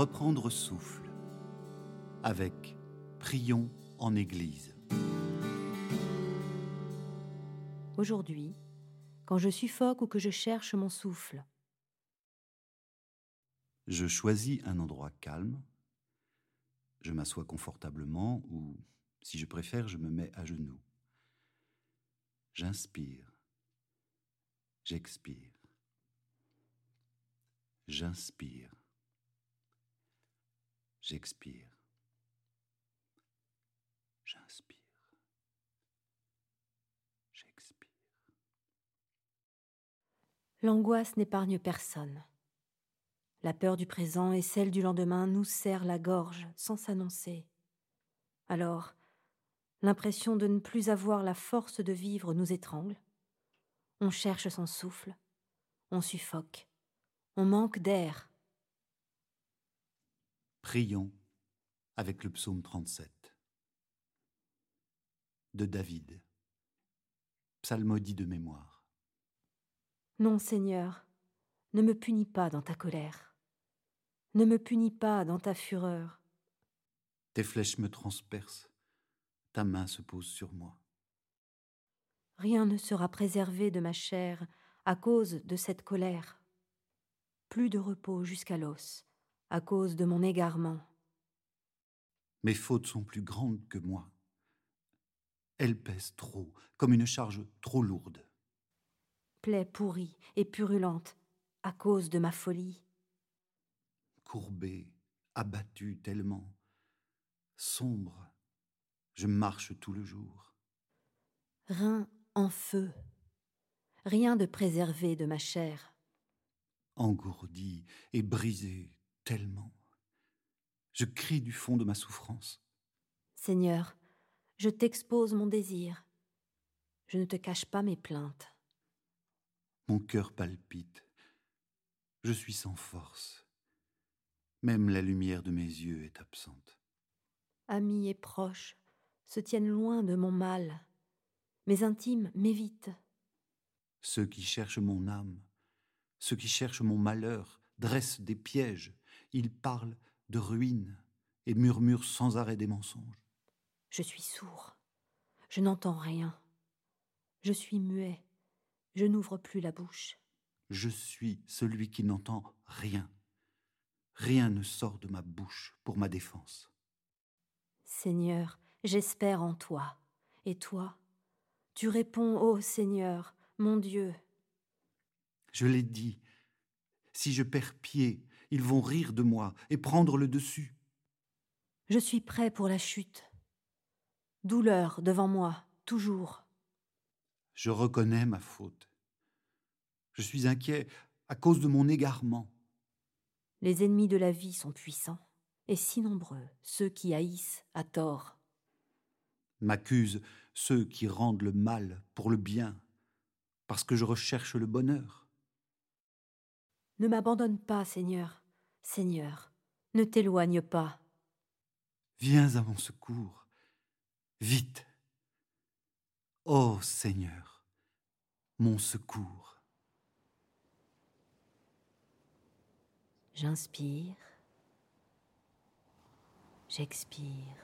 reprendre souffle avec Prions en Église. Aujourd'hui, quand je suffoque ou que je cherche mon souffle, Je choisis un endroit calme, je m'assois confortablement ou, si je préfère, je me mets à genoux. J'inspire, j'expire, j'inspire, j'expire, j'inspire, j'expire. l'angoisse n'épargne personne. La peur du présent et celle du lendemain nous serrent la gorge sans s'annoncer. Alors, l'impression de ne plus avoir la force de vivre nous étrangle. On cherche son souffle, on suffoque, on manque d'air. Prions avec le psaume 37 de David, psalmodie de mémoire. Non, Seigneur, ne me punis pas dans ta colère. Ne me punis pas dans ta fureur. Tes flèches me transpercent, ta main se pose sur moi. Rien ne sera préservé de ma chair à cause de cette colère. Plus de repos jusqu'à l'os à cause de mon égarement. Mes fautes sont plus grandes que moi. Elles pèsent trop, comme une charge trop lourde. Plaie pourrie et purulente à cause de ma folie. Courbé, abattu tellement, sombre, je marche tout le jour. Rein en feu. Rien de préservé de ma chair. engourdi et brisé tellement. Je crie du fond de ma souffrance. Seigneur, je t'expose mon désir. Je ne te cache pas mes plaintes. Mon cœur palpite. Je suis sans force. Même la lumière de mes yeux est absente. Amis et proches se tiennent loin de mon mal. Mes intimes m'évitent. Ceux qui cherchent mon âme, ceux qui cherchent mon malheur, dressent des pièges. Ils parlent de ruine et murmurent sans arrêt des mensonges. Je suis sourd. Je n'entends rien. Je suis muet. Je n'ouvre plus la bouche. Je suis celui qui n'entend rien. Rien ne sort de ma bouche pour ma défense. Seigneur, j'espère en toi. Et toi, tu réponds, ô Seigneur, mon Dieu. Je l'ai dit, si je perds pied, ils vont rire de moi et prendre le dessus. Je suis prêt pour la chute. Douleur devant moi, toujours. Je reconnais ma faute. Je suis inquiet à cause de mon égarement. Les ennemis de la vie sont puissants, et si nombreux ceux qui haïssent à tort. M'accusent ceux qui rendent le mal pour le bien, parce que je recherche le bonheur. Ne m'abandonne pas, Seigneur. Seigneur, ne t'éloigne pas. Viens à mon secours, vite. Ô Seigneur, mon secours. J'inspire. J'expire.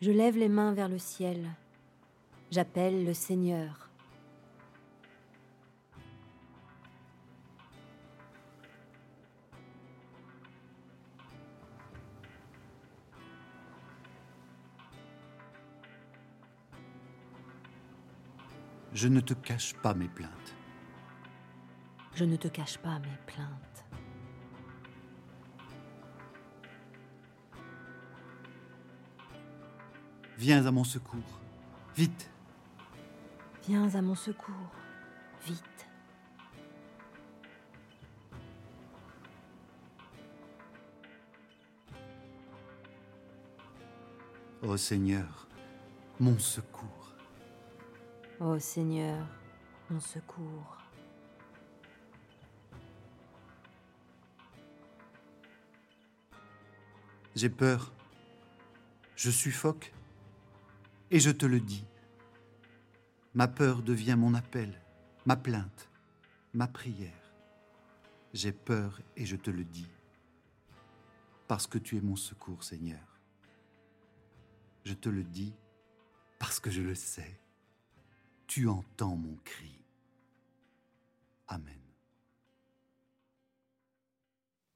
Je lève les mains vers le ciel. J'appelle le Seigneur. Je ne te cache pas mes plaintes. Je ne te cache pas mes plaintes. Viens à mon secours, vite. Viens à mon secours, vite. Ô Seigneur, mon secours. Ô Seigneur, mon secours. J'ai peur. Je suffoque. Et je te le dis. Ma peur devient mon appel, ma plainte, ma prière. J'ai peur et je te le dis, parce que tu es mon secours, Seigneur. Je te le dis parce que je le sais. Tu entends mon cri. Amen.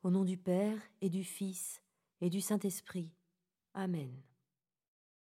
Au nom du Père et du Fils et du Saint-Esprit. Amen.